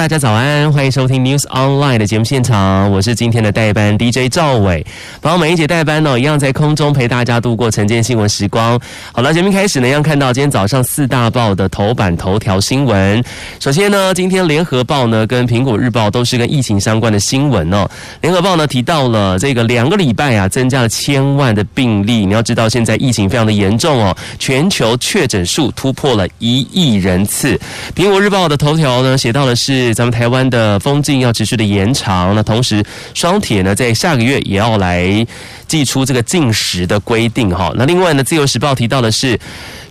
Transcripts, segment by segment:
大家早安，欢迎收听 News Online 的节目现场，我是今天的代班 DJ 赵伟。然后每一节代班呢，一样在空中陪大家度过晨间新闻时光。好了，节目开始呢，一样看到今天早上四大报的头版头条新闻。首先呢，今天联合报呢跟苹果日报都是跟疫情相关的新闻哦。联合报呢提到了这个两个礼拜啊，增加了千万的病例。你要知道，现在疫情非常的严重哦，全球确诊数突破了一亿人次。苹果日报的头条呢写到的是。咱们台湾的封禁要持续的延长，那同时双铁呢在下个月也要来祭出这个禁食的规定哈。那另外呢，《自由时报》提到的是。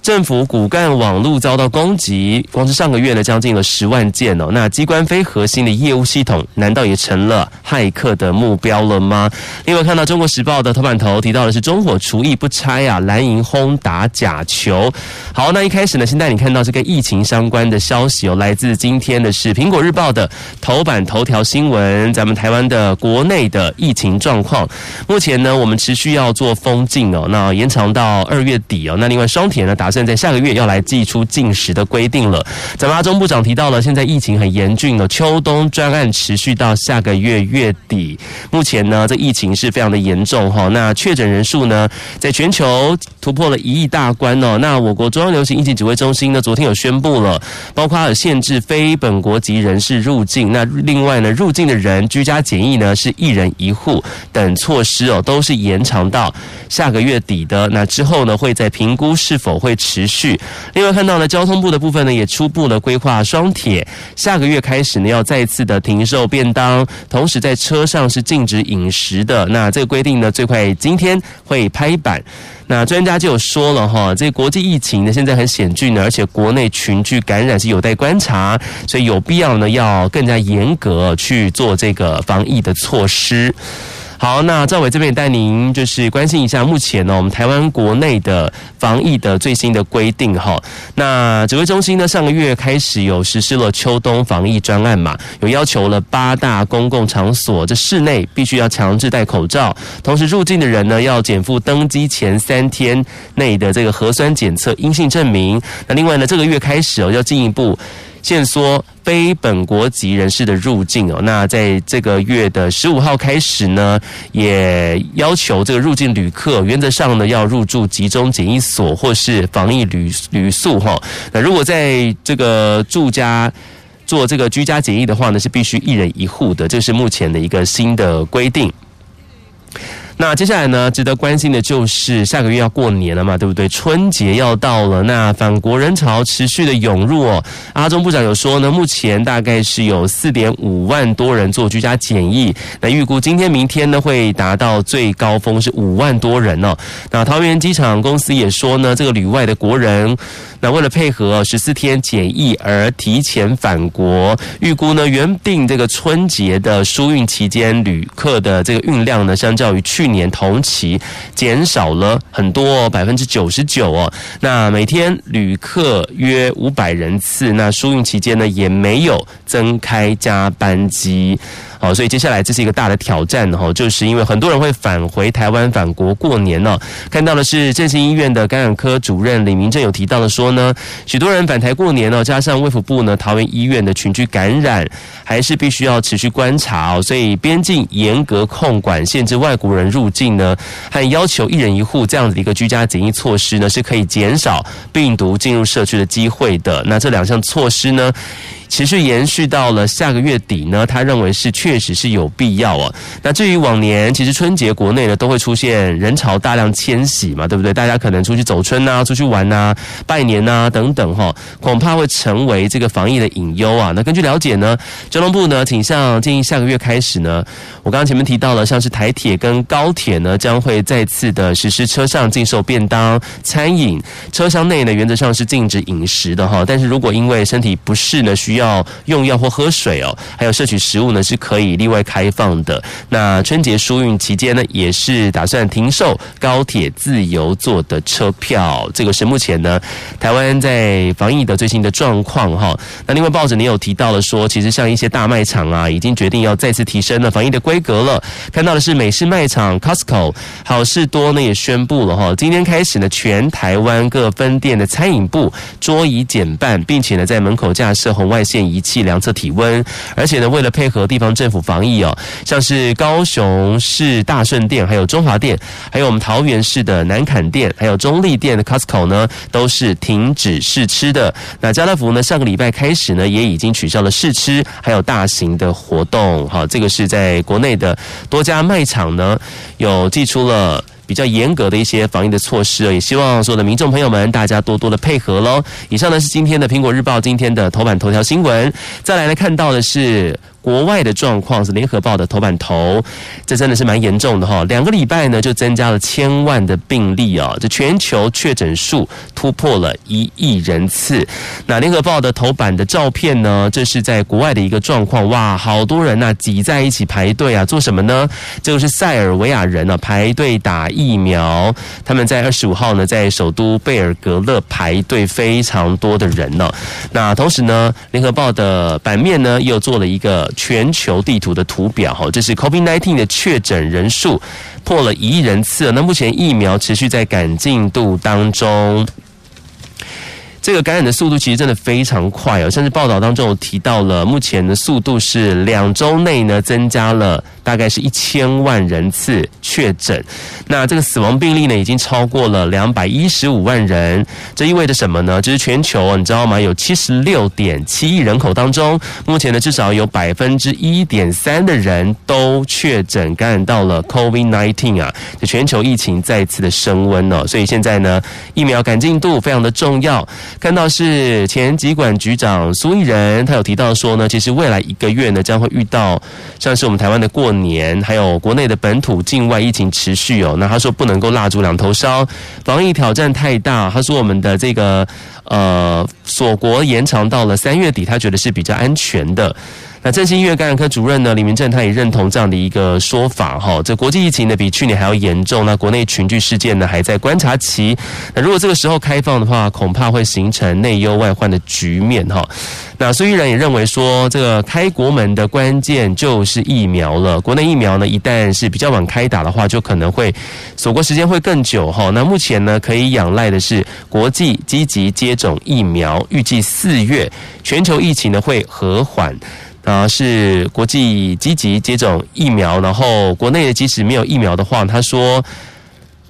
政府骨干网络遭到攻击，光是上个月呢，将近了十万件哦。那机关非核心的业务系统，难道也成了骇客的目标了吗？另外看到《中国时报》的头版头提到的是中火厨艺不拆啊，蓝营轰打假球。好，那一开始呢，先带你看到这个疫情相关的消息哦，来自今天的是《苹果日日报》的头版头条新闻，咱们台湾的国内的疫情状况。目前呢，我们持续要做封禁哦，那延长到二月底哦。那另外双铁呢打。算在下个月要来祭出禁食的规定了。咱们阿中部长提到了，现在疫情很严峻哦，秋冬专案持续到下个月月底。目前呢，这疫情是非常的严重哈。那确诊人数呢，在全球突破了一亿大关哦。那我国中央流行疫情指挥中心呢，昨天有宣布了，包括限制非本国籍人人士入境。那另外呢，入境的人居家检疫呢是一人一户等措施哦，都是延长到下个月底的。那之后呢，会再评估是否会。持续。另外看到呢，交通部的部分呢，也初步的规划双铁下个月开始呢，要再次的停售便当，同时在车上是禁止饮食的。那这个规定呢，最快今天会拍板。那专家就说了哈，这国际疫情呢，现在很险峻呢，而且国内群聚感染是有待观察，所以有必要呢，要更加严格去做这个防疫的措施。好，那赵伟这边也带您就是关心一下目前呢，我们台湾国内的防疫的最新的规定哈。那指挥中心呢，上个月开始有实施了秋冬防疫专案嘛，有要求了八大公共场所这室内必须要强制戴口罩，同时入境的人呢要检附登机前三天内的这个核酸检测阴性证明。那另外呢，这个月开始哦，要进一步。限缩非本国籍人士的入境哦，那在这个月的十五号开始呢，也要求这个入境旅客原则上呢要入住集中检疫所或是防疫旅旅宿哈。那如果在这个住家做这个居家检疫的话呢，是必须一人一户的，这是目前的一个新的规定。那接下来呢，值得关心的就是下个月要过年了嘛，对不对？春节要到了，那返国人潮持续的涌入哦。阿中部长有说呢，目前大概是有四点五万多人做居家检疫，那预估今天、明天呢会达到最高峰是五万多人哦。那桃园机场公司也说呢，这个旅外的国人。那为了配合十四天检疫而提前返国，预估呢，原定这个春节的疏运期间旅客的这个运量呢，相较于去年同期减少了很多，百分之九十九哦。那每天旅客约五百人次，那疏运期间呢也没有增开加班机。好，所以接下来这是一个大的挑战哈，就是因为很多人会返回台湾返国过年呢。看到的是振兴医院的感染科主任李明正有提到的说呢，许多人返台过年呢，加上卫福部呢桃园医院的群聚感染，还是必须要持续观察哦。所以边境严格控管，限制外国人入境呢，还要求一人一户这样子的一个居家检疫措施呢，是可以减少病毒进入社区的机会的。那这两项措施呢，持续延续到了下个月底呢，他认为是确确实是有必要哦。那至于往年，其实春节国内呢都会出现人潮大量迁徙嘛，对不对？大家可能出去走春呐、出去玩呐、拜年呐等等哈，恐怕会成为这个防疫的隐忧啊。那根据了解呢，交通部呢倾向建议下个月开始呢，我刚刚前面提到了，像是台铁跟高铁呢将会再次的实施车上禁售便当、餐饮，车厢内呢原则上是禁止饮食的哈。但是如果因为身体不适呢，需要要用药或喝水哦，还有摄取食物呢，是可可以例外开放的。那春节疏运期间呢，也是打算停售高铁自由座的车票。这个是目前呢台湾在防疫的最新的状况哈。那另外报纸你有提到了说，其实像一些大卖场啊，已经决定要再次提升了防疫的规格了。看到的是美式卖场 Costco、好事多呢也宣布了哈，今天开始呢，全台湾各分店的餐饮部桌椅减半，并且呢在门口架设红外线仪器量测体温，而且呢为了配合地方政府防疫哦，像是高雄市大顺店、还有中华店，还有我们桃园市的南坎店，还有中立店的 Costco 呢，都是停止试吃的。那家乐福呢，上个礼拜开始呢，也已经取消了试吃，还有大型的活动。好，这个是在国内的多家卖场呢，有寄出了比较严格的一些防疫的措施，也希望所有的民众朋友们，大家多多的配合喽。以上呢是今天的苹果日报今天的头版头条新闻，再来呢看到的是。国外的状况是联合报的头版头，这真的是蛮严重的哈。两个礼拜呢，就增加了千万的病例啊，这全球确诊数突破了一亿人次。那联合报的头版的照片呢，这是在国外的一个状况，哇，好多人呐挤在一起排队啊，做什么呢？就是塞尔维亚人啊排队打疫苗。他们在二十五号呢，在首都贝尔格勒排队，非常多的人呢。那同时呢，联合报的版面呢，又做了一个。全球地图的图表，哈，这是 COVID-19 的确诊人数破了一亿人次。那目前疫苗持续在赶进度当中。这个感染的速度其实真的非常快哦，甚至报道当中有提到了，目前的速度是两周内呢增加了大概是一千万人次确诊，那这个死亡病例呢已经超过了两百一十五万人，这意味着什么呢？就是全球你知道吗？有七十六点七亿人口当中，目前呢至少有百分之一点三的人都确诊感染到了 COVID-19 啊，就全球疫情再次的升温了，所以现在呢疫苗赶进度非常的重要。看到是前疾管局长苏益仁，他有提到说呢，其实未来一个月呢将会遇到像是我们台湾的过，年还有国内的本土、境外疫情持续哦。那他说不能够蜡烛两头烧，防疫挑战太大。他说我们的这个呃锁国延长到了三月底，他觉得是比较安全的。那振兴医院感染科主任呢李明正，他也认同这样的一个说法哈。这国际疫情呢比去年还要严重，那国内群聚事件呢还在观察期。那如果这个时候开放的话，恐怕会形成内忧外患的局面哈。那孙玉然也认为说，这个开国门的关键就是疫苗了。国内疫苗呢一旦是比较晚开打的话，就可能会锁国时间会更久哈。那目前呢可以仰赖的是国际积极接种疫苗，预计四月全球疫情呢会和缓。啊，是国际积极接种疫苗，然后国内的即使没有疫苗的话，他说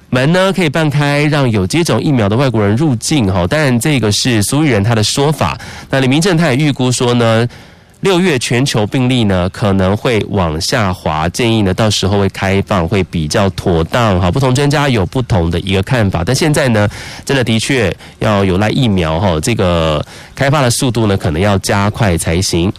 门呢可以半开，让有接种疫苗的外国人入境。哈，当然这个是苏玉仁他的说法。那李明正他也预估说呢，六月全球病例呢可能会往下滑，建议呢到时候会开放会比较妥当。哈，不同专家有不同的一个看法，但现在呢，真的的确要有赖疫苗哈，这个开发的速度呢可能要加快才行。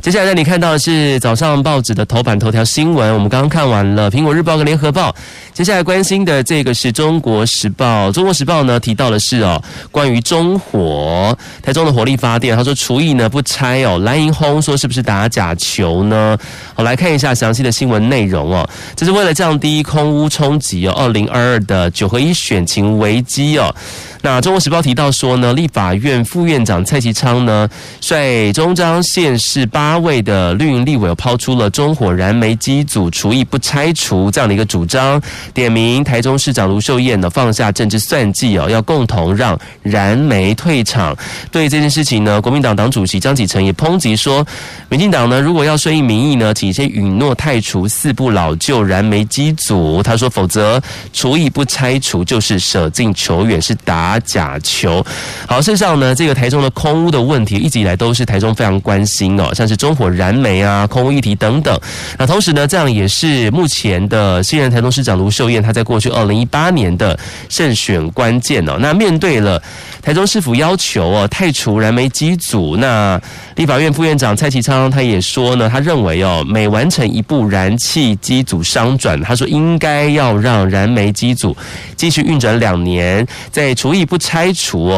接下来你看到的是早上报纸的头版头条新闻。我们刚刚看完了《苹果日报》跟《联合报》，接下来关心的这个是《中国时报》。《中国时报》呢提到的是哦，关于中火台中的火力发电，他说厨艺呢不拆哦，蓝营轰说是不是打假球呢？好，来看一下详细的新闻内容哦。这是为了降低空污冲击哦，二零二二的九合一选情危机哦。那《中国时报》提到说呢，立法院副院长蔡其昌呢，率中彰县市八位的绿营立委抛出了中火燃煤机组厨艺不拆除这样的一个主张，点名台中市长卢秀燕呢放下政治算计哦，要共同让燃煤退场。对这件事情呢，国民党党主席张启成也抨击说，民进党呢如果要顺应民意呢，请先允诺汰除四部老旧燃煤机组。他说，否则厨艺不拆除就是舍近求远，是打。假球，好，事实上呢，这个台中的空屋的问题一直以来都是台中非常关心哦，像是中火燃煤啊、空污议题等等。那同时呢，这样也是目前的现任台中市长卢秀燕，她在过去二零一八年的胜选关键哦。那面对了台中市府要求哦，汰除燃煤机组，那立法院副院长蔡其昌他也说呢，他认为哦，每完成一部燃气机组商转，他说应该要让燃煤机组继续运转两年，在除意不拆除。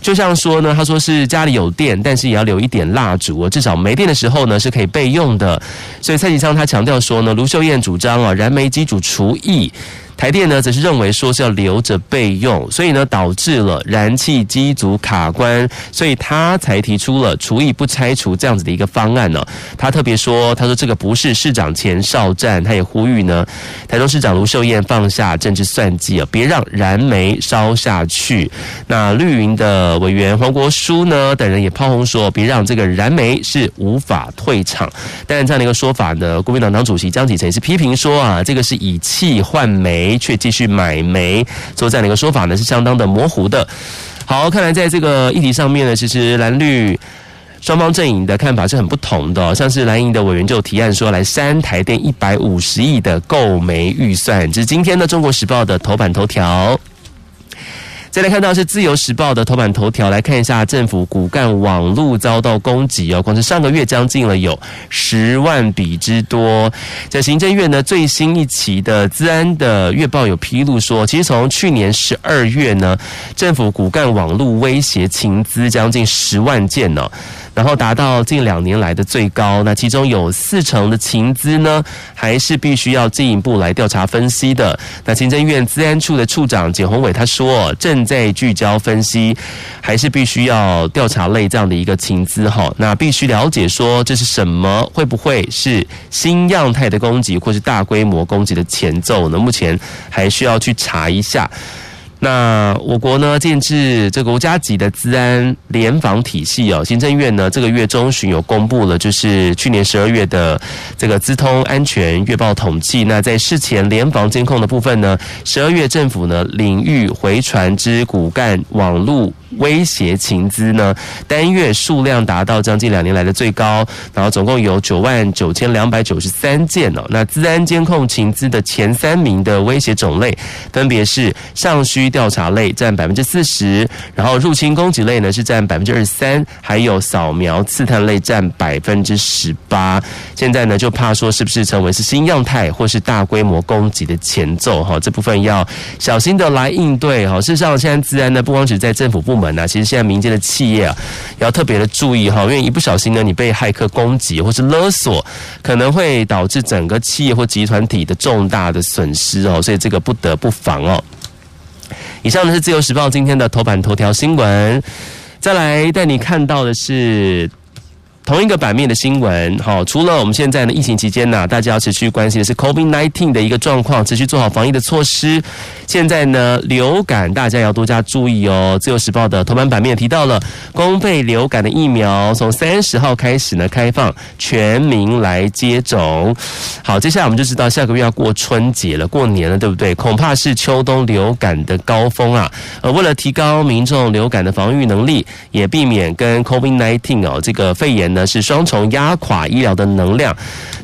就像说呢，他说是家里有电，但是也要留一点蜡烛哦，至少没电的时候呢是可以备用的。所以蔡其昌他强调说呢，卢秀燕主张啊，燃煤机组除役。台电呢，则是认为说是要留着备用，所以呢，导致了燃气机组卡关，所以他才提出了除役不拆除这样子的一个方案呢。他特别说，他说这个不是市长前哨战，他也呼吁呢，台中市长卢秀燕放下政治算计啊，别让燃煤烧下去。那绿营的委员黄国书呢等人也炮轰说，别让这个燃煤是无法退场。但这样的一个说法呢，国民党党主席江启臣是批评说啊，这个是以气换煤。却继续买煤，做这样的一个说法呢，是相当的模糊的。好，看来在这个议题上面呢，其实蓝绿双方阵营的看法是很不同的。像是蓝营的委员就提案说，来三台电一百五十亿的购煤预算。这是今天的《中国时报》的头版头条。再来看到是自由时报的头版头条，来看一下政府骨干网路遭到攻击哦，光是上个月将近了有十万笔之多。在行政院呢最新一期的资安的月报有披露说，其实从去年十二月呢，政府骨干网路威胁情资将近十万件呢。然后达到近两年来的最高，那其中有四成的情资呢，还是必须要进一步来调查分析的。那行政院资安处的处长简宏伟他说，正在聚焦分析，还是必须要调查类这样的一个情资哈。那必须了解说这是什么，会不会是新样态的攻击，或是大规模攻击的前奏呢？目前还需要去查一下。那我国呢，建置这个国家级的资安联防体系哦。行政院呢，这个月中旬有公布了，就是去年十二月的这个资通安全月报统计。那在事前联防监控的部分呢，十二月政府呢领域回传之骨干网路。威胁情资呢，单月数量达到将近两年来的最高，然后总共有九万九千两百九十三件哦。那资安监控情资的前三名的威胁种类，分别是尚调查类占百分之四十，然后入侵攻击类呢是占百分之二十三，还有扫描刺探类占百分之十八。现在呢就怕说是不是成为是新样态或是大规模攻击的前奏哈？这部分要小心的来应对哈。事实上，现在资安呢不光只在政府部门。门啊，其实现在民间的企业啊，要特别的注意哈，因为一不小心呢，你被骇客攻击或是勒索，可能会导致整个企业或集团体的重大的损失哦，所以这个不得不防哦。以上呢是自由时报今天的头版头条新闻，再来带你看到的是。同一个版面的新闻，好，除了我们现在呢疫情期间呢，大家要持续关心的是 COVID-19 的一个状况，持续做好防疫的措施。现在呢，流感大家要多加注意哦。自由时报的头版版面提到了公费流感的疫苗，从三十号开始呢开放全民来接种。好，接下来我们就知道下个月要过春节了，过年了，对不对？恐怕是秋冬流感的高峰啊。呃，为了提高民众流感的防御能力，也避免跟 COVID-19 哦这个肺炎。是双重压垮医疗的能量。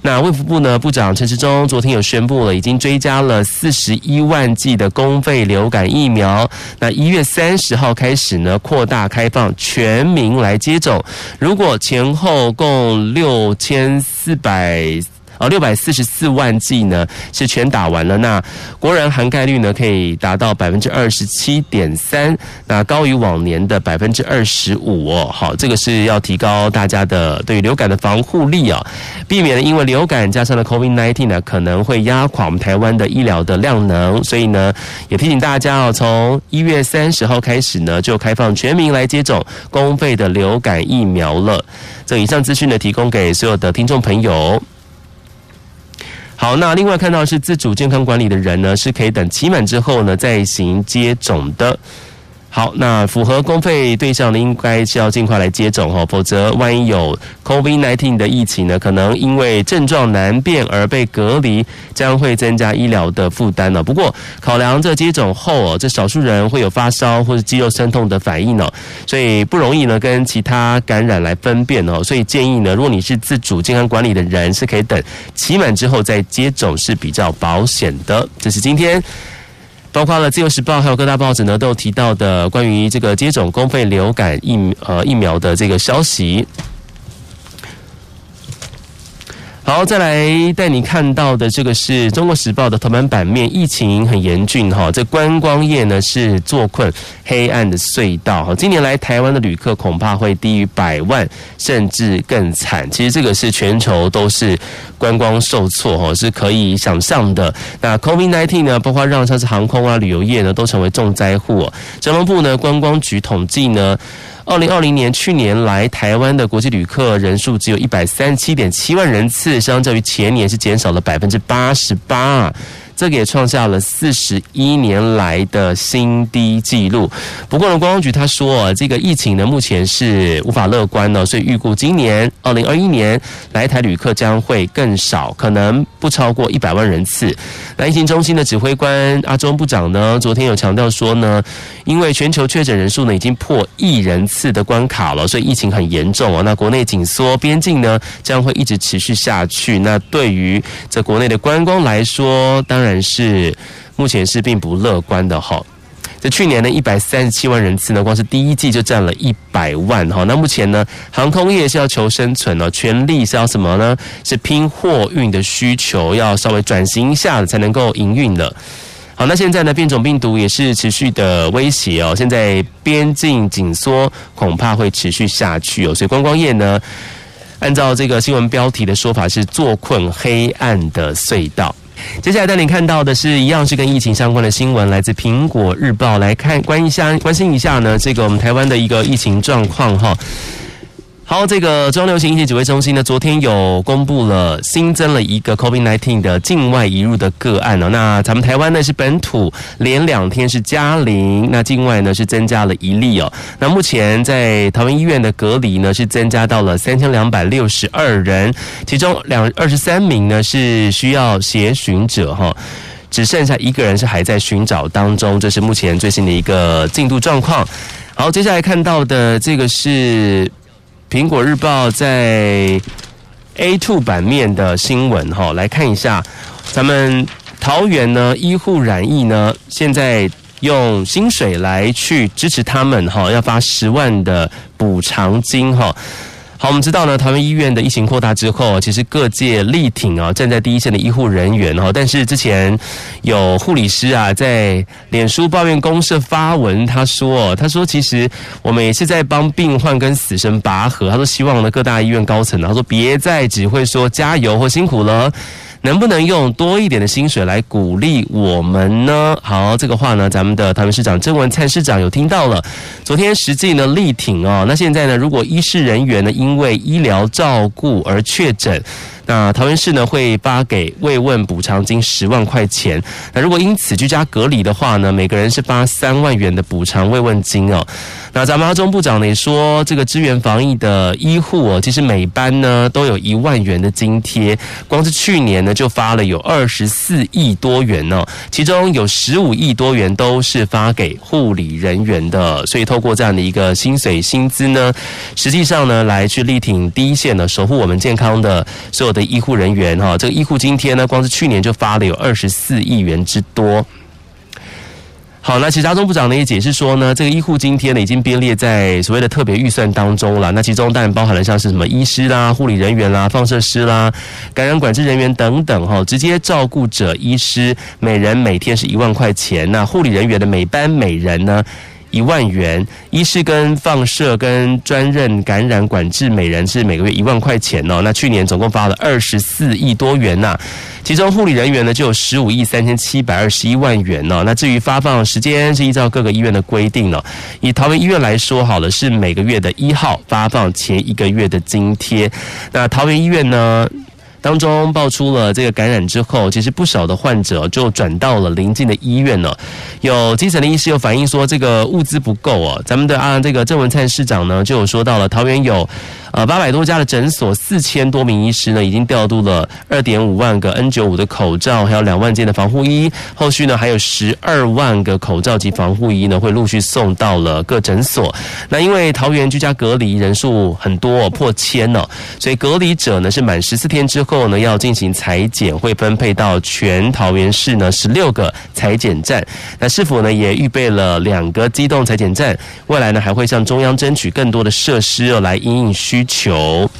那卫福部呢，部长陈时中昨天有宣布了，已经追加了四十一万剂的公费流感疫苗。那一月三十号开始呢，扩大开放全民来接种。如果前后共六千四百。哦，六百四十四万剂呢是全打完了，那国人涵盖率呢可以达到百分之二十七点三，那高于往年的百分之二十五哦。好，这个是要提高大家的对于流感的防护力啊，避免了因为流感加上了 COVID-19 呢可能会压垮我们台湾的医疗的量能，所以呢也提醒大家哦，从一月三十号开始呢就开放全民来接种公费的流感疫苗了。这以上资讯呢提供给所有的听众朋友。好，那另外看到是自主健康管理的人呢，是可以等期满之后呢再行接种的。好，那符合公费对象呢，应该是要尽快来接种哦，否则万一有 COVID-19 的疫情呢，可能因为症状难辨而被隔离，将会增加医疗的负担呢。不过，考量这接种后哦，这少数人会有发烧或者肌肉酸痛的反应哦，所以不容易呢跟其他感染来分辨哦，所以建议呢，如果你是自主健康管理的人，是可以等期满之后再接种是比较保险的。这是今天。包括了《自由时报》还有各大报纸呢，都有提到的关于这个接种公费流感疫呃疫苗的这个消息。好，再来带你看到的这个是中国时报的头版版面，疫情很严峻哈，这观光业呢是坐困黑暗的隧道哈。今年来台湾的旅客恐怕会低于百万，甚至更惨。其实这个是全球都是观光受挫哈，是可以想象的。那 COVID-19 呢，包括让像是航空啊、旅游业呢都成为重灾户。交通部呢观光局统计呢。二零二零年去年来台湾的国际旅客人数只有一百三十七点七万人次，相较于前年是减少了百分之八十八。这个也创下了四十一年来的新低纪录。不过呢，观光局他说，这个疫情呢目前是无法乐观的，所以预估今年二零二一年来台旅客将会更少，可能不超过一百万人次。那疫情中心的指挥官阿中部长呢，昨天有强调说呢，因为全球确诊人数呢已经破亿人次的关卡了，所以疫情很严重啊。那国内紧缩边境呢将会一直持续下去。那对于这国内的观光来说，当。当然是目前是并不乐观的哈。在去年的一百三十七万人次呢，光是第一季就占了一百万哈。那目前呢，航空业是要求生存呢，全力是要什么呢？是拼货运的需求，要稍微转型一下才能够营运的。好，那现在呢，变种病毒也是持续的威胁哦。现在边境紧缩，恐怕会持续下去哦。所以观光业呢，按照这个新闻标题的说法，是坐困黑暗的隧道。接下来带你看到的是一样是跟疫情相关的新闻，来自《苹果日报》来看关一下关心一下呢，这个我们台湾的一个疫情状况哈。好，这个中央流行疫情指挥中心呢，昨天有公布了新增了一个 COVID-19 的境外移入的个案哦。那咱们台湾呢是本土连两天是加零，那境外呢是增加了一例哦。那目前在桃园医院的隔离呢是增加到了三千两百六十二人，其中两二十三名呢是需要协寻者哈，只剩下一个人是还在寻找当中，这是目前最新的一个进度状况。好，接下来看到的这个是。苹果日报在 A two 版面的新闻哈，来看一下，咱们桃园呢医护染疫呢，现在用薪水来去支持他们哈，要发十万的补偿金哈。好，我们知道呢，台湾医院的疫情扩大之后，其实各界力挺啊，站在第一线的医护人员哈。但是之前有护理师啊，在脸书抱怨公社发文，他说：“他说其实我们也是在帮病患跟死神拔河。他说希望呢各大医院高层，他说别再只会说加油或辛苦了。”能不能用多一点的薪水来鼓励我们呢？好，这个话呢，咱们的台湾市长郑文灿市长有听到了。昨天实际呢力挺哦，那现在呢，如果医师人员呢因为医疗照顾而确诊。那桃园市呢会发给慰问补偿金十万块钱。那如果因此居家隔离的话呢，每个人是发三万元的补偿慰问金哦。那咱们阿中部长呢也说，这个支援防疫的医护哦，其实每班呢都有一万元的津贴。光是去年呢就发了有二十四亿多元哦，其中有十五亿多元都是发给护理人员的。所以透过这样的一个薪水薪资呢，实际上呢来去力挺第一线的守护我们健康的所有的医护人员哈，这个医护津贴呢，光是去年就发了有二十四亿元之多。好，那其实阿中部长呢也解释说呢，这个医护津贴呢已经编列在所谓的特别预算当中了。那其中当然包含了像是什么医师啦、护理人员啦、放射师啦、感染管制人员等等哈，直接照顾者医师每人每天是一万块钱，那护理人员的每班每人呢，一万元，医师跟放射跟专任感染管制每人是每个月一万块钱哦。那去年总共发了二十四亿多元呐，其中护理人员呢就有十五亿三千七百二十一万元哦。那至于发放时间是依照各个医院的规定了。以桃园医院来说好了，是每个月的一号发放前一个月的津贴。那桃园医院呢？当中爆出了这个感染之后，其实不少的患者就转到了临近的医院了。有基层的医师有反映说，这个物资不够哦。咱们的啊，这个郑文灿市长呢就有说到了，桃园有呃八百多家的诊所，四千多名医师呢已经调度了二点五万个 N 九五的口罩，还有两万件的防护衣。后续呢还有十二万个口罩及防护衣呢会陆续送到了各诊所。那因为桃园居家隔离人数很多，破千了，所以隔离者呢是满十四天之后。呢，要进行裁剪，会分配到全桃园市呢十六个裁剪站。那市府呢也预备了两个机动裁剪站，未来呢还会向中央争取更多的设施哦，来应应需求。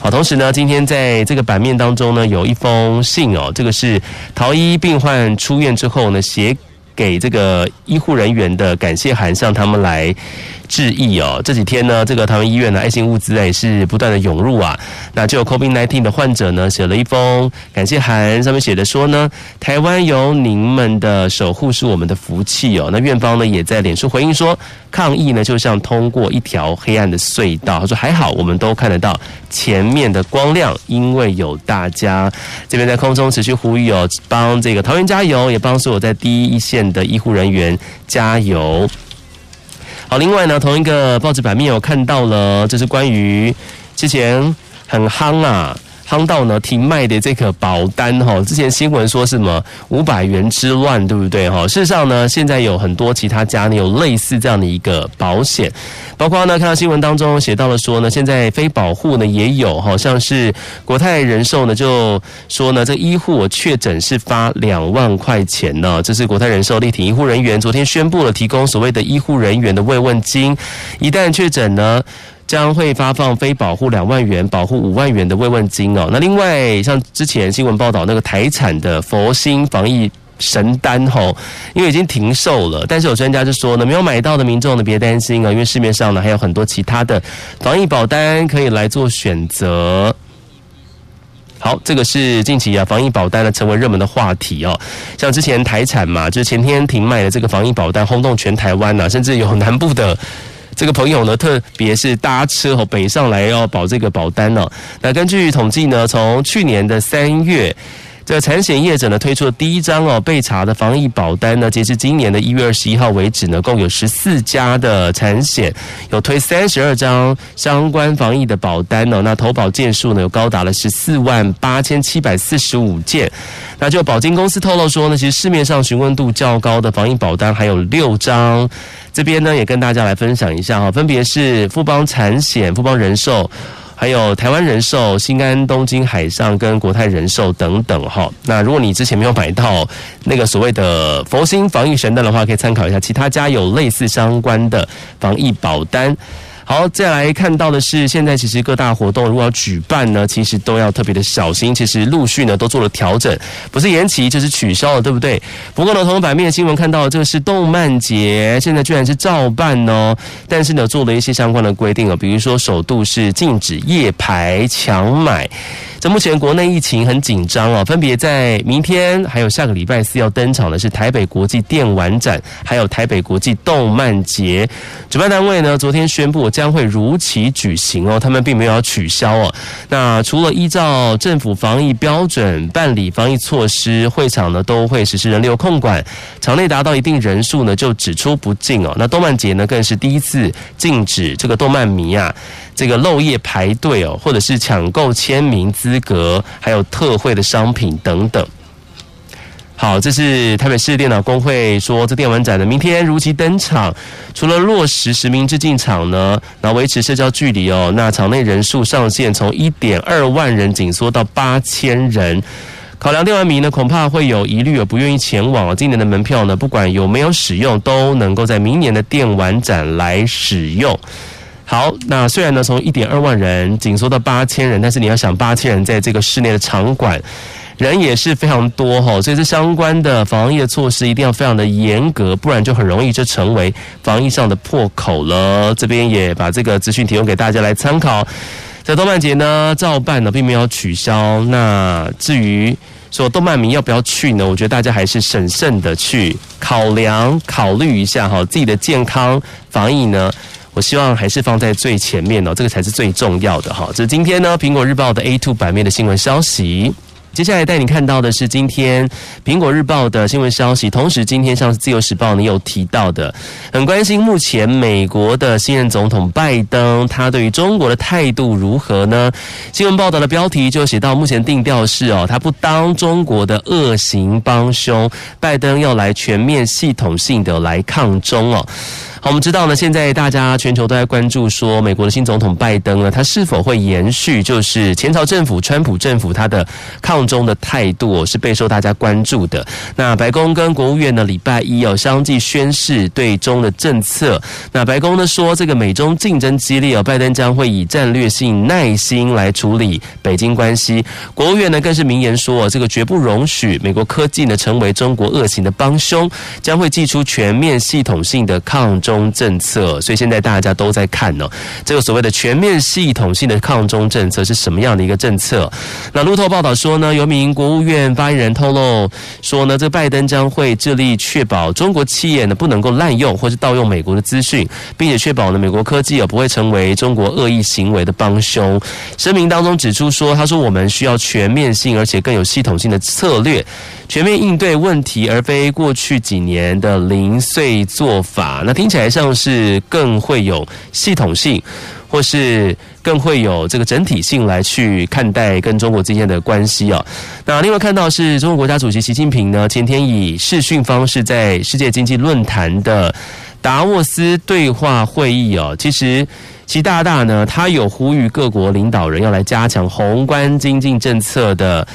好，同时呢，今天在这个版面当中呢，有一封信哦，这个是桃一病患出院之后呢写给这个医护人员的感谢函，向他们来致意哦。这几天呢，这个台湾医院的爱心物资也是不断的涌入啊。那就有 COVID-19 的患者呢，写了一封感谢函，上面写的说呢，台湾有您们的守护是我们的福气哦。那院方呢，也在脸书回应说，抗疫呢就像通过一条黑暗的隧道。他说还好，我们都看得到前面的光亮，因为有大家。这边在空中持续呼吁哦，帮这个桃园加油，也帮所有在第一线的医护人员加油。好，另外呢，同一个报纸版面我看到了，这是关于之前很夯啊。夯到呢停卖的这个保单哈，之前新闻说什么五百元之乱，对不对哈？事实上呢，现在有很多其他家呢有类似这样的一个保险，包括呢看到新闻当中写到了说呢，现在非保护呢也有哈，像是国泰人寿呢就说呢，这医护确诊是发两万块钱呢，这是国泰人寿力挺医护人员昨天宣布了提供所谓的医护人员的慰问金，一旦确诊呢。将会发放非保护两万元、保护五万元的慰问金哦。那另外，像之前新闻报道那个台产的佛心防疫神单吼，因为已经停售了，但是有专家就说呢，没有买到的民众呢别担心啊，因为市面上呢还有很多其他的防疫保单可以来做选择。好，这个是近期啊防疫保单呢成为热门的话题哦。像之前台产嘛，就是前天停卖的这个防疫保单，轰动全台湾呐、甚至有南部的。这个朋友呢，特别是搭车哦北上来要保这个保单哦。那根据统计呢，从去年的三月。这个产险业者呢推出了第一张哦被查的防疫保单呢，截至今年的一月二十一号为止呢，共有十四家的产险有推三十二张相关防疫的保单哦，那投保件数呢有高达了十四万八千七百四十五件。那就保金公司透露说呢，其实市面上询问度较高的防疫保单还有六张，这边呢也跟大家来分享一下哈，分别是富邦产险、富邦人寿。还有台湾人寿、新安、东京海上跟国泰人寿等等哈。那如果你之前没有买到那个所谓的佛心防疫神灯的话，可以参考一下其他家有类似相关的防疫保单。好，再来看到的是，现在其实各大活动如果要举办呢，其实都要特别的小心。其实陆续呢都做了调整，不是延期就是取消了，对不对？不过呢，从版面新闻看到这个是动漫节，现在居然是照办哦。但是呢，做了一些相关的规定哦，比如说首度是禁止夜排强买。目前国内疫情很紧张哦，分别在明天还有下个礼拜四要登场的是台北国际电玩展，还有台北国际动漫节。主办单位呢昨天宣布将会如期举行哦，他们并没有要取消哦。那除了依照政府防疫标准办理防疫措施，会场呢都会实施人流控管，场内达到一定人数呢就只出不进哦。那动漫节呢更是第一次禁止这个动漫迷啊。这个漏夜排队哦，或者是抢购签名资资格，还有特惠的商品等等。好，这是台北市电脑工会说，这电玩展的明天如期登场。除了落实实名制进场呢，那维持社交距离哦，那场内人数上限从一点二万人紧缩到八千人。考量电玩迷呢，恐怕会有疑虑而不愿意前往。今年的门票呢，不管有没有使用，都能够在明年的电玩展来使用。好，那虽然呢，从一点二万人紧缩到八千人，但是你要想八千人在这个室内的场馆，人也是非常多哈，所以这相关的防疫的措施一定要非常的严格，不然就很容易就成为防疫上的破口了。这边也把这个资讯提供给大家来参考。在动漫节呢，照办呢，并没有取消。那至于说动漫迷要不要去呢？我觉得大家还是审慎的去考量、考虑一下哈，自己的健康防疫呢。我希望还是放在最前面哦，这个才是最重要的哈。这是今天呢，《苹果日报》的 A two 版面的新闻消息。接下来带你看到的是今天《苹果日报》的新闻消息。同时，今天像是《自由时报》你有提到的，很关心目前美国的新任总统拜登，他对于中国的态度如何呢？新闻报道的标题就写到，目前定调是哦，他不当中国的恶行帮凶，拜登要来全面系统性的来抗中哦。好，我们知道呢，现在大家全球都在关注说，美国的新总统拜登呢，他是否会延续就是前朝政府川普政府他的抗中的态度，是备受大家关注的。那白宫跟国务院呢，礼拜一哦相继宣示对中的政策。那白宫呢说，这个美中竞争激烈哦，拜登将会以战略性耐心来处理北京关系。国务院呢更是明言说，这个绝不容许美国科技呢成为中国恶行的帮凶，将会祭出全面系统性的抗中中政策。所以现在大家都在看呢，这个所谓的全面系统性的抗中政策是什么样的一个政策？那路透报道说呢，有名国务院发言人透露说呢，这拜登将会致力确保中国企业呢不能够滥用或是盗用美国的资讯，并且确保呢美国科技也不会成为中国恶意行为的帮凶。声明当中指出说，他说我们需要全面性而且更有系统性的策略，全面应对问题，而非过去几年的零碎做法。那听起来台上是更会有系统性，或是更会有这个整体性来去看待跟中国之间的关系啊。那另外看到是中国国家主席习近平呢，前天以视讯方式在世界经济论坛的达沃斯对话会议哦，其实习大大呢，他有呼吁各国领导人要来加强宏观经济政策的。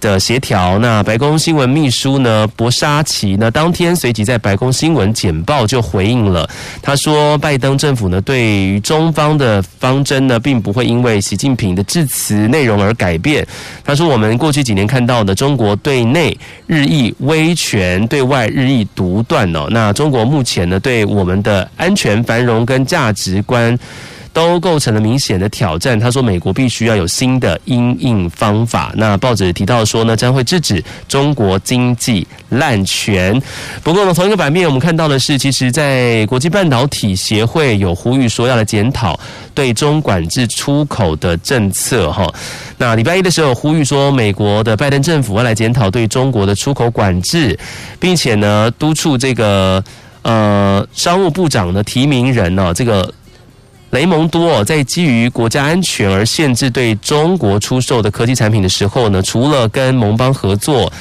的协调，那白宫新闻秘书呢，博沙奇呢，当天随即在白宫新闻简报就回应了。他说，拜登政府呢，对于中方的方针呢，并不会因为习近平的致辞内容而改变。他说，我们过去几年看到的中国对内日益威权，对外日益独断哦。那中国目前呢，对我们的安全、繁荣跟价值观。都构成了明显的挑战。他说，美国必须要有新的因应方法。那报纸提到说呢，将会制止中国经济滥权。不过呢，同一个版面我们看到的是，其实，在国际半导体协会有呼吁说要来检讨对中管制出口的政策。哈，那礼拜一的时候呼吁说，美国的拜登政府要来检讨对中国的出口管制，并且呢，督促这个呃商务部长的提名人呢，这个。雷蒙多在基于国家安全而限制对中国出售的科技产品的时候呢，除了跟盟邦合作，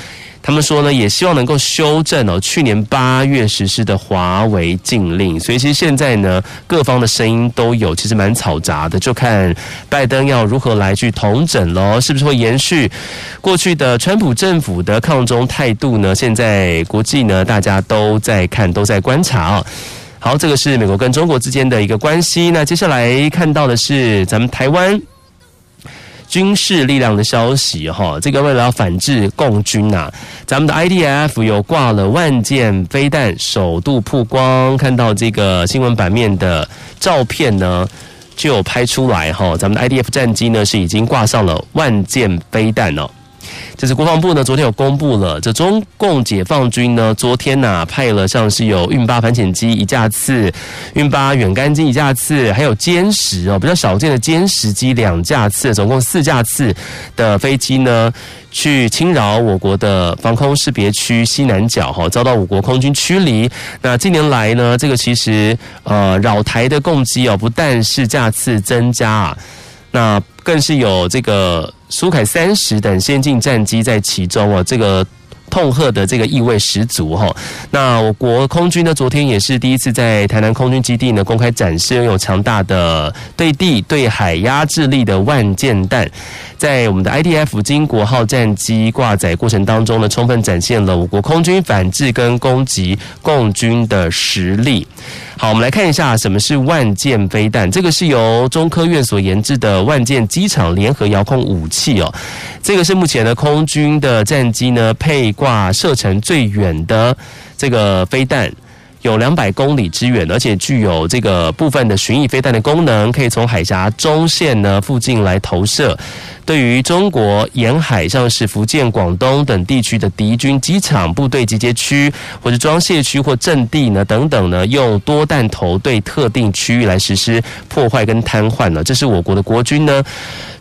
他们说呢，也希望能够修正哦去年八月实施的华为禁令。所以其实现在呢，各方的声音都有，其实蛮嘈杂的，就看拜登要如何来去统整喽，是不是会延续过去的川普政府的抗中态度呢？现在国际呢，大家都在看，都在观察啊。好，这个是美国跟中国之间的一个关系。那接下来看到的是咱们台湾军事力量的消息哈。这个为了要反制共军啊，咱们的 IDF 有挂了万箭飞弹，首度曝光。看到这个新闻版面的照片呢，就有拍出来哈。咱们的 IDF 战机呢是已经挂上了万箭飞弹哦。这是国防部呢，昨天有公布了，这中共解放军呢，昨天呐、派了像是有运八反潜机一架次、运八远干机一架次，还有歼十哦，比较少见的歼十机两架次，总共四架次的飞机呢，去侵扰我国的防空识别区西南角哈，遭到我国空军驱离。那近年来呢，这个其实呃扰台的攻击哦，不但是架次增加啊，那更是有这个。苏凯三十等先进战机在其中哦，这个痛吓的这个意味十足哈。那我国空军呢，昨天也是第一次在台南空军基地呢公开展示拥有强大的对地对海压制力的万箭弹。在我们的 IDF 金国号战机挂载过程当中呢，充分展现了我国空军反制跟攻击共军的实力。好，我们来看一下什么是万箭飞弹。这个是由中科院所研制的万箭机场联合遥控武器哦。这个是目前的空军的战机呢配挂射程最远的这个飞弹。有两百公里之远，而且具有这个部分的巡弋飞弹的功能，可以从海峡中线呢附近来投射。对于中国沿海，像是福建、广东等地区的敌军机场、部队集结区或者装卸区或阵地呢等等呢，用多弹头对特定区域来实施破坏跟瘫痪呢。这是我国的国军呢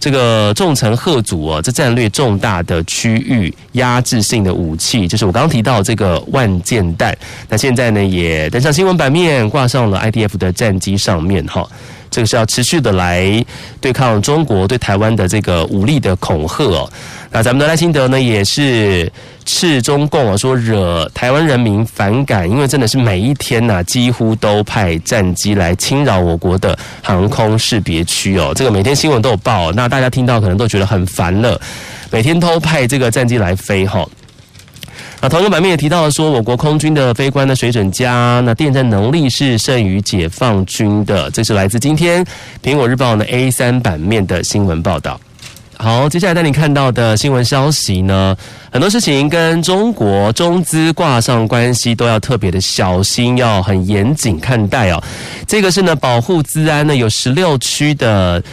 这个重层贺阻啊，这战略重大的区域压制性的武器，就是我刚刚提到这个万箭弹。那现在呢也登上新闻版面，挂上了 IDF 的战机上面哈。这个是要持续的来对抗中国对台湾的这个武力的恐吓哦。那咱们的赖清德呢，也是斥中共啊，说惹台湾人民反感，因为真的是每一天呐、几乎都派战机来侵扰我国的航空识别区哦。这个每天新闻都有报，那大家听到可能都觉得很烦了，每天都派这个战机来飞哈。那同一个版面也提到了说，我国空军的飞官的水准佳，那电战能力是胜于解放军的。这是来自今天苹果日报的 A 三版面的新闻报道。好，接下来带你看到的新闻消息呢，很多事情跟中国中资挂上关系，都要特别的小心，要很严谨看待哦。这个是呢，保护资安呢，有十六区的。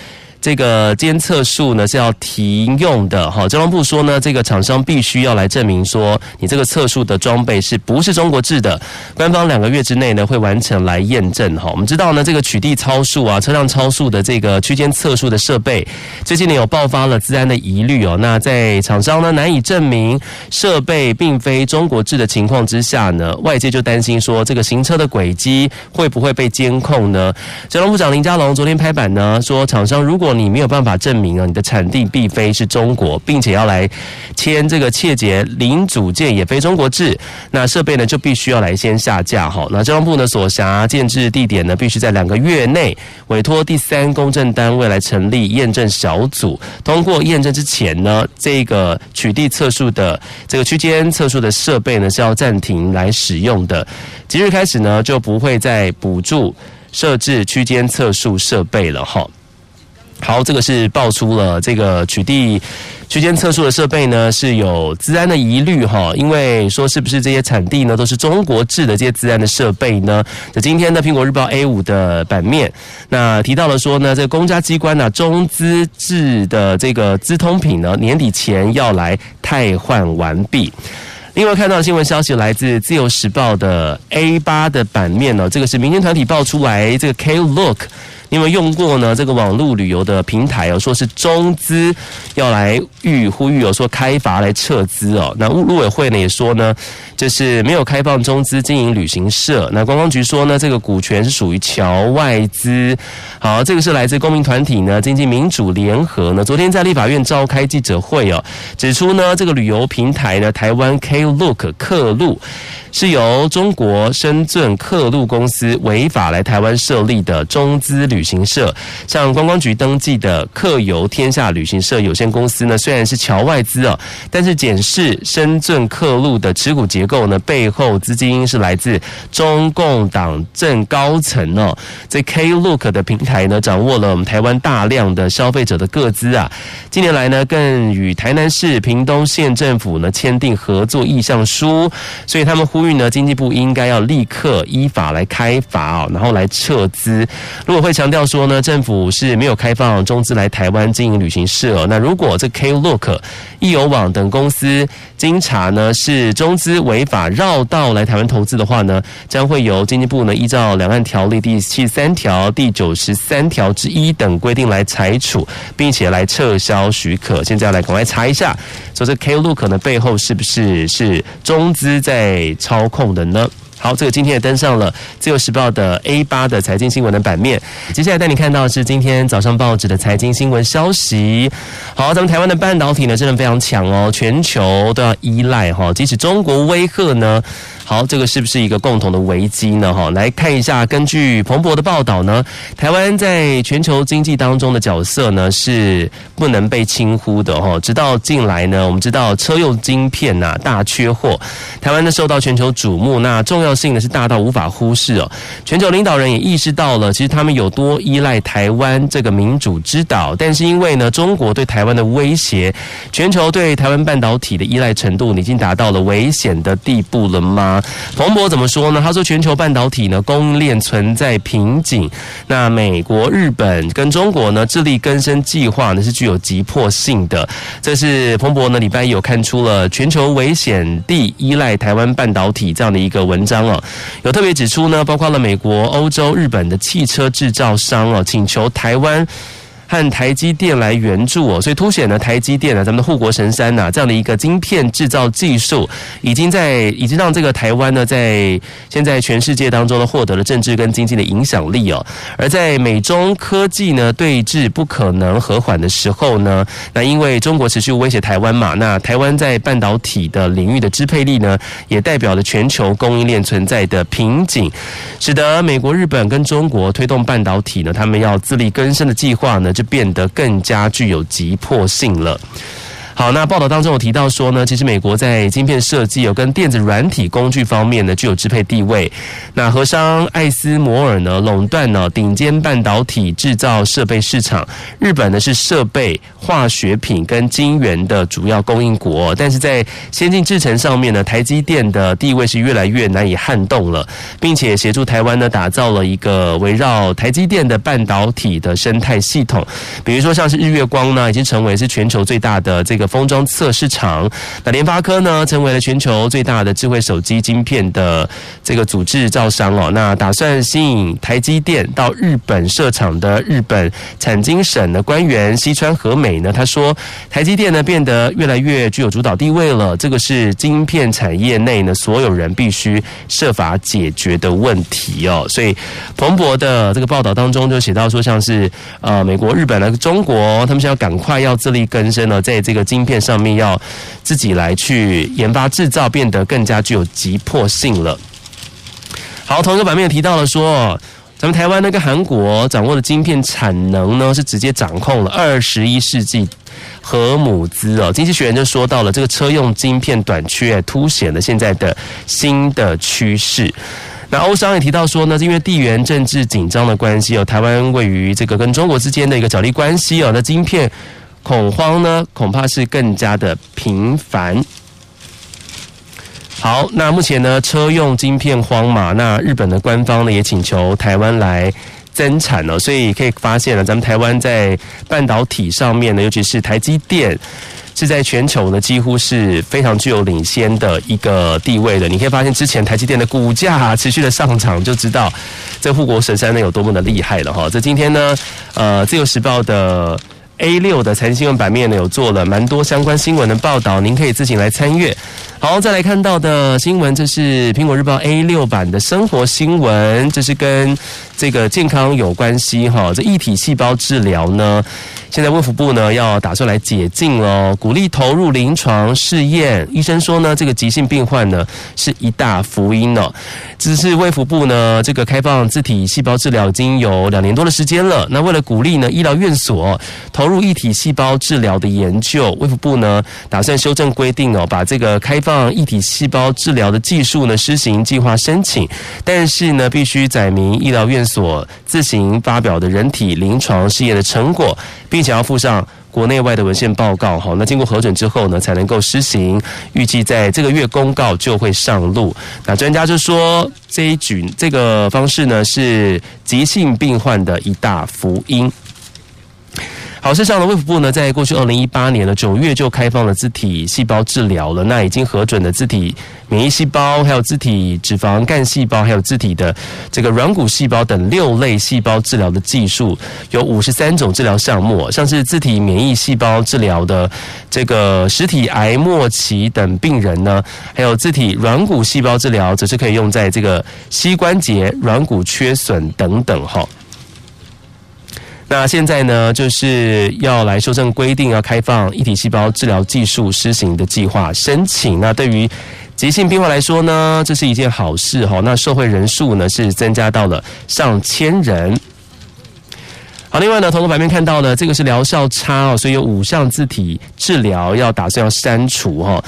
这个监测数呢是要停用的，哈，交通部说呢，这个厂商必须要来证明说，你这个测速的装备是不是中国制的，官方两个月之内呢会完成来验证，哈。我们知道呢，这个取缔超速啊，车辆超速的这个区间测速的设备，最近呢有爆发了资安的疑虑哦。那在厂商呢难以证明设备并非中国制的情况之下呢，外界就担心说，这个行车的轨迹会不会被监控呢？交通部长林佳龙昨天拍板呢，说厂商如果你没有办法证明啊，你的产地并非是中国，并且要来签这个切结零组件也非中国制，那设备呢就必须要来先下架哈。那交通部呢所辖建置地点呢，必须在两个月内委托第三公证单位来成立验证小组，通过验证之前呢，这个取缔测速的这个区间测速的设备呢是要暂停来使用的，即日开始呢就不会再补助设置区间测速设备了哈。好，这个是爆出了这个取缔区间测速的设备呢是有资安的疑虑哈，因为说是不是这些产地呢都是中国制的这些资安的设备呢？那今天的苹果日报 A 五的版面，那提到了说呢，这个公家机关呢中资制的这个资通品呢年底前要来汰换完毕。另外看到新闻消息来自自由时报的 A 八的版面呢，这个是民间团体爆出来这个 Klook。因为用过呢，这个网络旅游的平台哦，说是中资要来吁呼吁哦，说开罚来撤资哦。那陆委会呢也说呢，就是没有开放中资经营旅行社。那观光局说呢，这个股权是属于侨外资。好，这个是来自公民团体呢，经济民主联合呢，昨天在立法院召开记者会哦，指出呢，这个旅游平台呢，台湾 Klook 客路。是由中国深圳客路公司违法来台湾设立的中资旅行社，向观光局登记的客游天下旅行社有限公司呢，虽然是侨外资哦，但是检视深圳客路的持股结构呢，背后资金是来自中共党政高层哦。这 Klook 的平台呢，掌握了我们台湾大量的消费者的个资啊。近年来呢，更与台南市、屏东县政府呢签订合作意向书，所以他们呼。呼吁呢，经济部应该要立刻依法来开罚哦，然后来撤资。如果会强调说呢，政府是没有开放中资来台湾经营旅行社哦。那如果这 Klook、易游网等公司经查呢是中资违法绕道来台湾投资的话呢，将会由经济部呢依照两岸条例第七十三条、第九十三条之一等规定来裁处，并且来撤销许可。现在来赶快查一下，说这 Klook 呢背后是不是是中资在？操控的呢？好，这个今天也登上了《自由时报》的 A 八的财经新闻的版面。接下来带你看到是今天早上报纸的财经新闻消息。好，咱们台湾的半导体呢，真的非常强哦，全球都要依赖哈。即使中国威吓呢。好，这个是不是一个共同的危机呢？哈，来看一下，根据彭博的报道呢，台湾在全球经济当中的角色呢是不能被轻忽的哈。直到近来呢，我们知道车用晶片呐大缺货，台湾呢受到全球瞩目，那重要性呢是大到无法忽视哦。全球领导人也意识到了，其实他们有多依赖台湾这个民主之岛，但是因为呢中国对台湾的威胁，全球对台湾半导体的依赖程度已经达到了危险的地步了吗？彭博怎么说呢？他说，全球半导体呢供应链存在瓶颈，那美国、日本跟中国呢自力更生计划呢是具有急迫性的。这是彭博呢礼拜一有看出了全球危险地依赖台湾半导体这样的一个文章哦，有特别指出呢，包括了美国、欧洲、日本的汽车制造商哦，请求台湾。和台积电来援助哦，所以凸显了台积电啊，咱们的护国神山呐，这样的一个晶片制造技术，已经在已经让这个台湾呢，在现在全世界当中呢，获得了政治跟经济的影响力哦。而在美中科技呢对峙不可能和缓的时候呢，那因为中国持续威胁台湾嘛，那台湾在半导体的领域的支配力呢，也代表了全球供应链存在的瓶颈，使得美国、日本跟中国推动半导体呢，他们要自力更生的计划呢，变得更加具有急迫性了。好，那报道当中有提到说呢，其实美国在晶片设计有跟电子软体工具方面呢具有支配地位。那和商艾斯摩尔呢垄断了顶尖半导体制造设备市场。日本呢是设备、化学品跟晶圆的主要供应国，但是在先进制程上面呢，台积电的地位是越来越难以撼动了，并且协助台湾呢打造了一个围绕台积电的半导体的生态系统。比如说像是日月光呢，已经成为是全球最大的这个。封装测试场，那联发科呢，成为了全球最大的智慧手机晶片的这个组制造商哦。那打算吸引台积电到日本设厂的日本产经省的官员西川和美呢，他说台积电呢变得越来越具有主导地位了，这个是晶片产业内呢所有人必须设法解决的问题哦。所以彭博的这个报道当中就写到说，像是呃美国、日本呢、中国，他们想要赶快要自力更生了，在这个晶片上面要自己来去研发制造，变得更加具有急迫性了。好，同一个版面也提到了说，咱们台湾那个韩国掌握的晶片产能呢，是直接掌控了二十一世纪核母资哦。经济学人就说到了，这个车用晶片短缺，凸显了现在的新的趋势。那欧商也提到说呢，因为地缘政治紧张的关系哦，台湾位于这个跟中国之间的一个角力关系哦，那晶片。恐慌呢，恐怕是更加的频繁。好，那目前呢，车用晶片荒嘛，那日本的官方呢也请求台湾来增产了，所以可以发现了，咱们台湾在半导体上面呢，尤其是台积电，是在全球呢几乎是非常具有领先的一个地位的。你可以发现，之前台积电的股价持续的上涨，就知道这护国神山呢有多么的厉害了哈。这今天呢，呃，自由时报的。A 六的财经新闻版面呢，有做了蛮多相关新闻的报道，您可以自行来参阅。好，再来看到的新闻，这是苹果日报 A 六版的生活新闻，这是跟这个健康有关系哈。这异体细胞治疗呢，现在卫福部呢要打算来解禁哦，鼓励投入临床试验。医生说呢，这个急性病患呢是一大福音哦。只是卫福部呢这个开放自体细胞治疗已经有两年多的时间了。那为了鼓励呢医疗院所投入异体细胞治疗的研究，卫福部呢打算修正规定哦，把这个开放。一体细胞治疗的技术呢施行计划申请，但是呢必须载明医疗院所自行发表的人体临床试验的成果，并且要附上国内外的文献报告。好，那经过核准之后呢，才能够施行。预计在这个月公告就会上路。那专家就说，这一举这个方式呢是急性病患的一大福音。好，事实上呢，卫福部呢，在过去二零一八年的九月就开放了自体细胞治疗了。那已经核准的自体免疫细胞，还有自体脂肪干细胞，还有自体的这个软骨细胞等六类细胞治疗的技术，有五十三种治疗项目，像是自体免疫细胞治疗的这个实体癌末期等病人呢，还有自体软骨细胞治疗，则是可以用在这个膝关节软骨缺损等等哈。那现在呢，就是要来修正规定，要开放异体细胞治疗技术施行的计划申请。那对于急性病患来说呢，这是一件好事哈。那受惠人数呢是增加到了上千人。好，另外呢，同个版面看到的这个是疗效差哦，所以有五项自体治疗要打算要删除哈。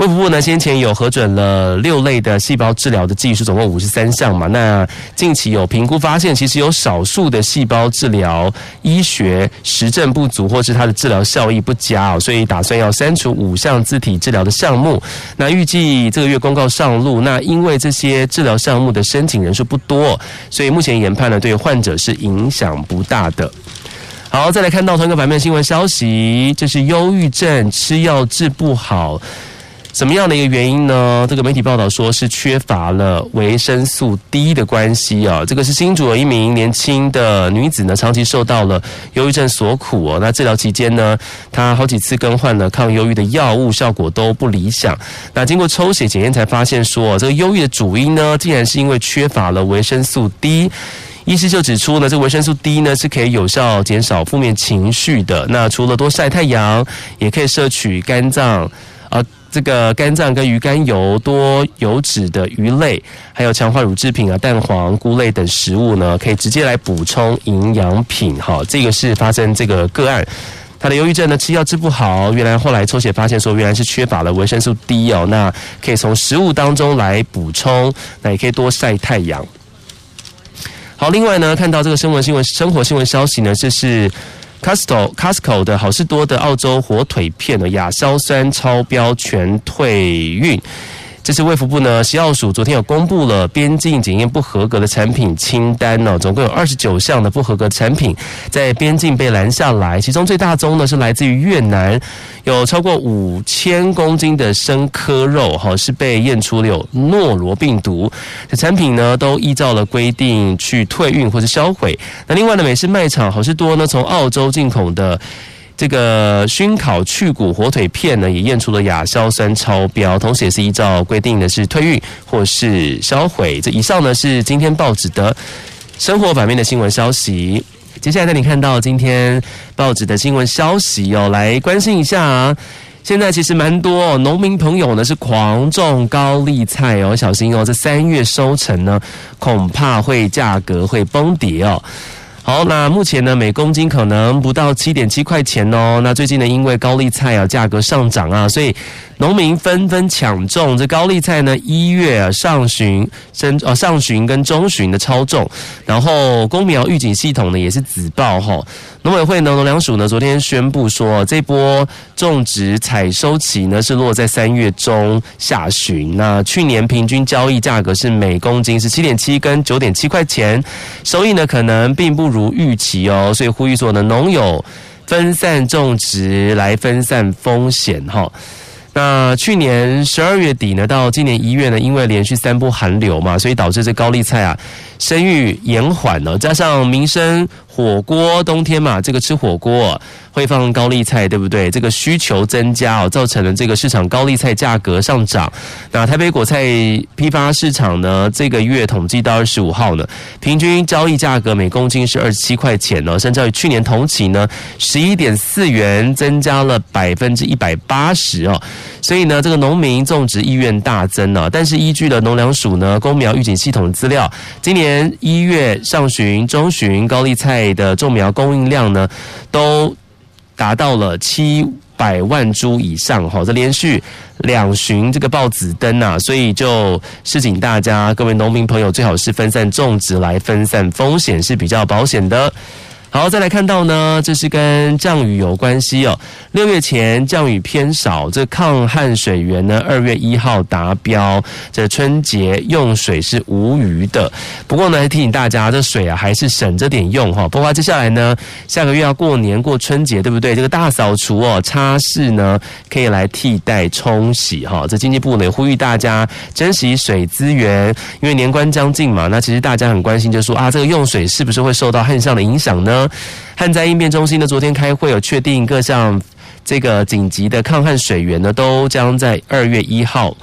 卫福部呢，先前有核准了六类的细胞治疗的技术，总共五十三项嘛。那近期有评估发现，其实有少数的细胞治疗医学实证不足，或是它的治疗效益不佳哦，所以打算要删除五项自体治疗的项目。那预计这个月公告上路。那因为这些治疗项目的申请人数不多，所以目前研判呢，对患者是影响不大的。好，再来看到同一个版面新闻消息，就是忧郁症吃药治不好。什么样的一个原因呢？这个媒体报道说是缺乏了维生素 D 的关系啊。这个是新竹的一名年轻的女子呢，长期受到了忧郁症所苦哦。那治疗期间呢，她好几次更换了抗忧郁的药物，效果都不理想。那经过抽血检验才发现说，这个忧郁的主因呢，竟然是因为缺乏了维生素 D。医师就指出呢，这维生素 D 呢是可以有效减少负面情绪的。那除了多晒太阳，也可以摄取肝脏。啊，这个肝脏跟鱼肝油、多油脂的鱼类，还有强化乳制品啊、蛋黄、菇类等食物呢，可以直接来补充营养品。哈，这个是发生这个个案，他的忧郁症呢吃药治不好，原来后来抽血发现说原来是缺乏了维生素 D 哦，那可以从食物当中来补充，那也可以多晒太阳。好，另外呢，看到这个生活新闻、生活新闻消息呢，这是。Costco Costco 的好事多的澳洲火腿片的亚硝酸超标全退运。这是卫福部呢，食药署昨天有公布了边境检验不合格的产品清单呢，总共有二十九项的不合格产品在边境被拦下来，其中最大宗呢是来自于越南，有超过五千公斤的生科肉哈是被验出了有诺罗病毒，这产品呢都依照了规定去退运或者销毁。那另外呢，美式卖场好事多呢从澳洲进口的。这个熏烤去骨火腿片呢，也验出了亚硝酸超标，同时也是依照规定的是退运或是销毁。这以上呢是今天报纸的生活版面的新闻消息。接下来带你看到今天报纸的新闻消息哦，来关心一下啊。现在其实蛮多，农民朋友呢是狂种高丽菜哦，小心哦，这三月收成呢恐怕会价格会崩跌哦。好，那目前呢，每公斤可能不到七点七块钱哦。那最近呢，因为高丽菜啊价格上涨啊，所以农民纷纷抢种这高丽菜呢。一月啊上旬、升呃上旬跟中旬的超重，然后公苗预警系统呢也是紫爆哈。农委会呢，农粮署呢，昨天宣布说，这波种植采收期呢是落在三月中下旬。那去年平均交易价格是每公斤是七点七跟九点七块钱，收益呢可能并不如预期哦，所以呼吁说呢，农友分散种植来分散风险哈。那去年十二月底呢，到今年一月呢，因为连续三波寒流嘛，所以导致这高丽菜啊生育延缓了，加上民生。火锅冬天嘛，这个吃火锅会放高丽菜，对不对？这个需求增加哦，造成了这个市场高丽菜价格上涨。那台北果菜批发市场呢，这个月统计到二十五号呢，平均交易价格每公斤是二十七块钱呢，相较于去年同期呢，十一点四元，增加了百分之一百八十哦。所以呢，这个农民种植意愿大增呢。但是依据了农粮署呢公苗预警系统资料，今年一月上旬、中旬高丽菜。的种苗供应量呢，都达到了七百万株以上哈，这连续两旬这个报紫灯啊，所以就示警大家，各位农民朋友最好是分散种植来分散风险是比较保险的。好，再来看到呢，这是跟降雨有关系哦。六月前降雨偏少，这抗旱水源呢，二月一号达标，这春节用水是无虞的。不过呢，提醒大家，这水啊还是省着点用哈。包括接下来呢，下个月要过年过春节，对不对？这个大扫除哦，擦拭呢可以来替代冲洗哈。这经济部呢也呼吁大家珍惜水资源，因为年关将近嘛，那其实大家很关心，就是说啊，这个用水是不是会受到旱象的影响呢？旱灾应变中心呢，昨天开会有确定各项这个紧急的抗旱水源呢，都将在二月一号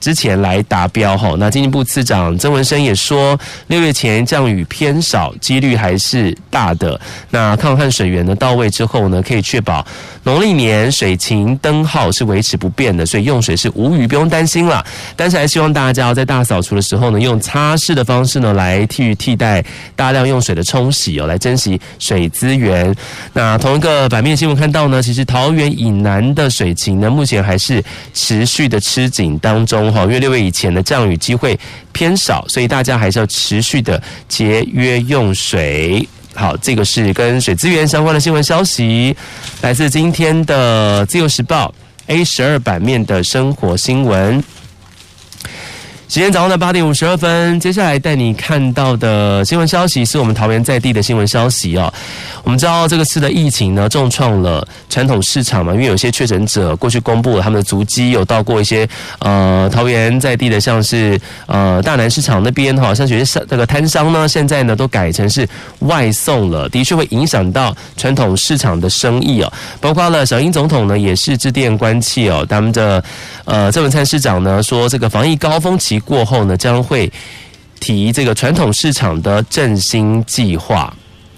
之前来达标哈。那经济部次长曾文生也说，六月前降雨偏少，几率还是大的。那抗旱水源呢到位之后呢，可以确保。农历年水情灯号是维持不变的，所以用水是无虞，不用担心了。但是还希望大家在大扫除的时候呢，用擦拭的方式呢来替替代大量用水的冲洗哦，来珍惜水资源。那同一个版面新闻看到呢，其实桃园以南的水情呢，目前还是持续的吃紧当中哈，因为六月以前的降雨机会偏少，所以大家还是要持续的节约用水。好，这个是跟水资源相关的新闻消息，来自今天的《自由时报》A 十二版面的生活新闻。时间早上的八点五十二分，接下来带你看到的新闻消息是我们桃园在地的新闻消息哦。我们知道这个次的疫情呢，重创了传统市场嘛，因为有些确诊者过去公布了他们的足迹，有到过一些呃桃园在地的，像是呃大南市场那边哈，像有些商这个摊商呢，现在呢都改成是外送了，的确会影响到传统市场的生意哦。包括了小英总统呢，也是致电关切哦，他们的呃郑文灿市长呢说，这个防疫高峰期。过后呢，将会提这个传统市场的振兴计划。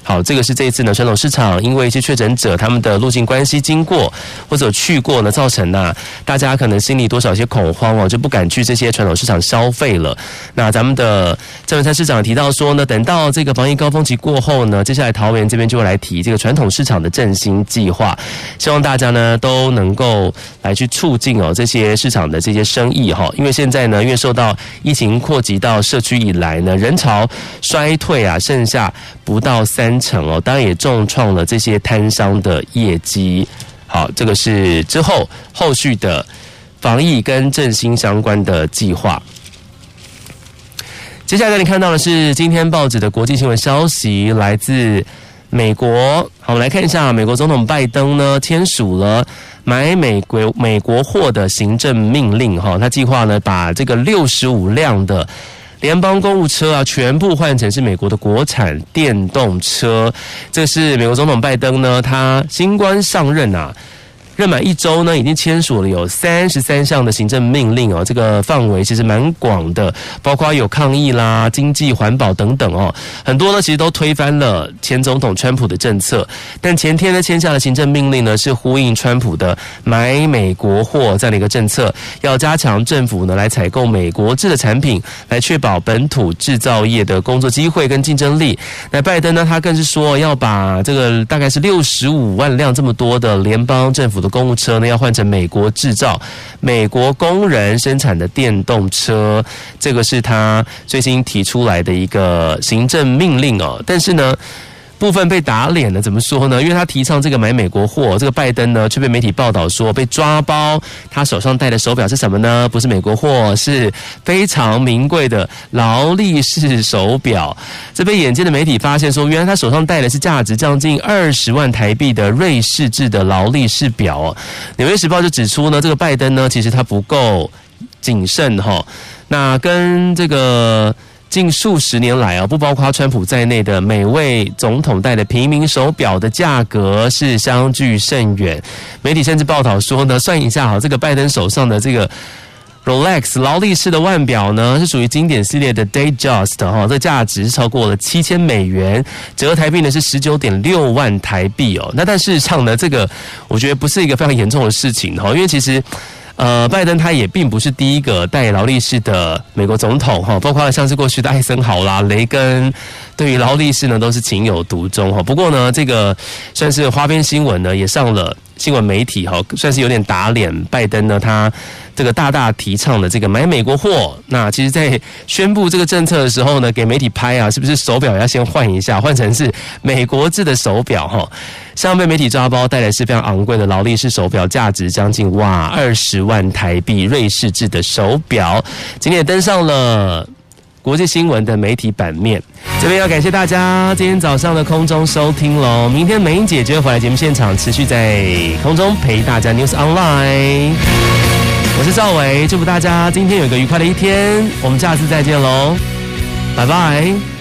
好，这个是这一次呢，传统市场因为一些确诊者他们的路径关系经过或者去过呢，造成呢大家可能心里多少些恐慌哦，就不敢去这些传统市场消费了。那咱们的郑文灿市长提到说呢，等到这个防疫高峰期过后呢，接下来桃园这边就会来提这个传统市场的振兴计划，希望大家呢都能够来去促进哦这些市场的这些生意哈，因为现在呢，因为受到疫情扩及到社区以来呢，人潮衰退啊，剩下不到三。成哦，当然也重创了这些摊商的业绩。好，这个是之后后续的防疫跟振兴相关的计划。接下来你看到的是今天报纸的国际新闻消息，来自美国。好，我们来看一下，美国总统拜登呢签署了买美国美国货的行政命令。哈，他计划呢把这个六十五辆的。联邦公务车啊，全部换成是美国的国产电动车。这是美国总统拜登呢，他新官上任啊。任满一周呢，已经签署了有三十三项的行政命令哦，这个范围其实蛮广的，包括有抗议啦、经济、环保等等哦，很多呢其实都推翻了前总统川普的政策。但前天呢签下的行政命令呢，是呼应川普的买美国货这样的一个政策，要加强政府呢来采购美国制的产品，来确保本土制造业的工作机会跟竞争力。那拜登呢，他更是说要把这个大概是六十五万辆这么多的联邦政府的。公务车呢要换成美国制造、美国工人生产的电动车，这个是他最新提出来的一个行政命令哦。但是呢，部分被打脸了，怎么说呢？因为他提倡这个买美国货，这个拜登呢却被媒体报道说被抓包，他手上戴的手表是什么呢？不是美国货，是非常名贵的劳力士手表。这被眼尖的媒体发现说，原来他手上戴的是价值将近二十万台币的瑞士制的劳力士表。纽约时报就指出呢，这个拜登呢其实他不够谨慎哈，那跟这个。近数十年来啊，不包括川普在内的每位总统戴的平民手表的价格是相距甚远。媒体甚至报道说呢，算一下哈，这个拜登手上的这个 Rolex 劳力士的腕表呢，是属于经典系列的 Day Just 哈，这价值超过了七千美元，折合台币呢是十九点六万台币哦。那但事实上呢，这个我觉得不是一个非常严重的事情哈，因为其实。呃，拜登他也并不是第一个戴劳力士的美国总统哈，包括像是过去的艾森豪啦、雷根，对于劳力士呢都是情有独钟哈。不过呢，这个算是花边新闻呢，也上了。新闻媒体哈，算是有点打脸拜登呢。他这个大大提倡的这个买美国货，那其实，在宣布这个政策的时候呢，给媒体拍啊，是不是手表要先换一下，换成是美国制的手表哈？像被媒体抓包，带来是非常昂贵的劳力士手表，价值将近哇二十万台币，瑞士制的手表，今天也登上了。国际新闻的媒体版面，这边要感谢大家今天早上的空中收听喽。明天美英姐就会回来节目现场，持续在空中陪大家 News Online。我是赵伟，祝福大家今天有个愉快的一天。我们下次再见喽，拜拜。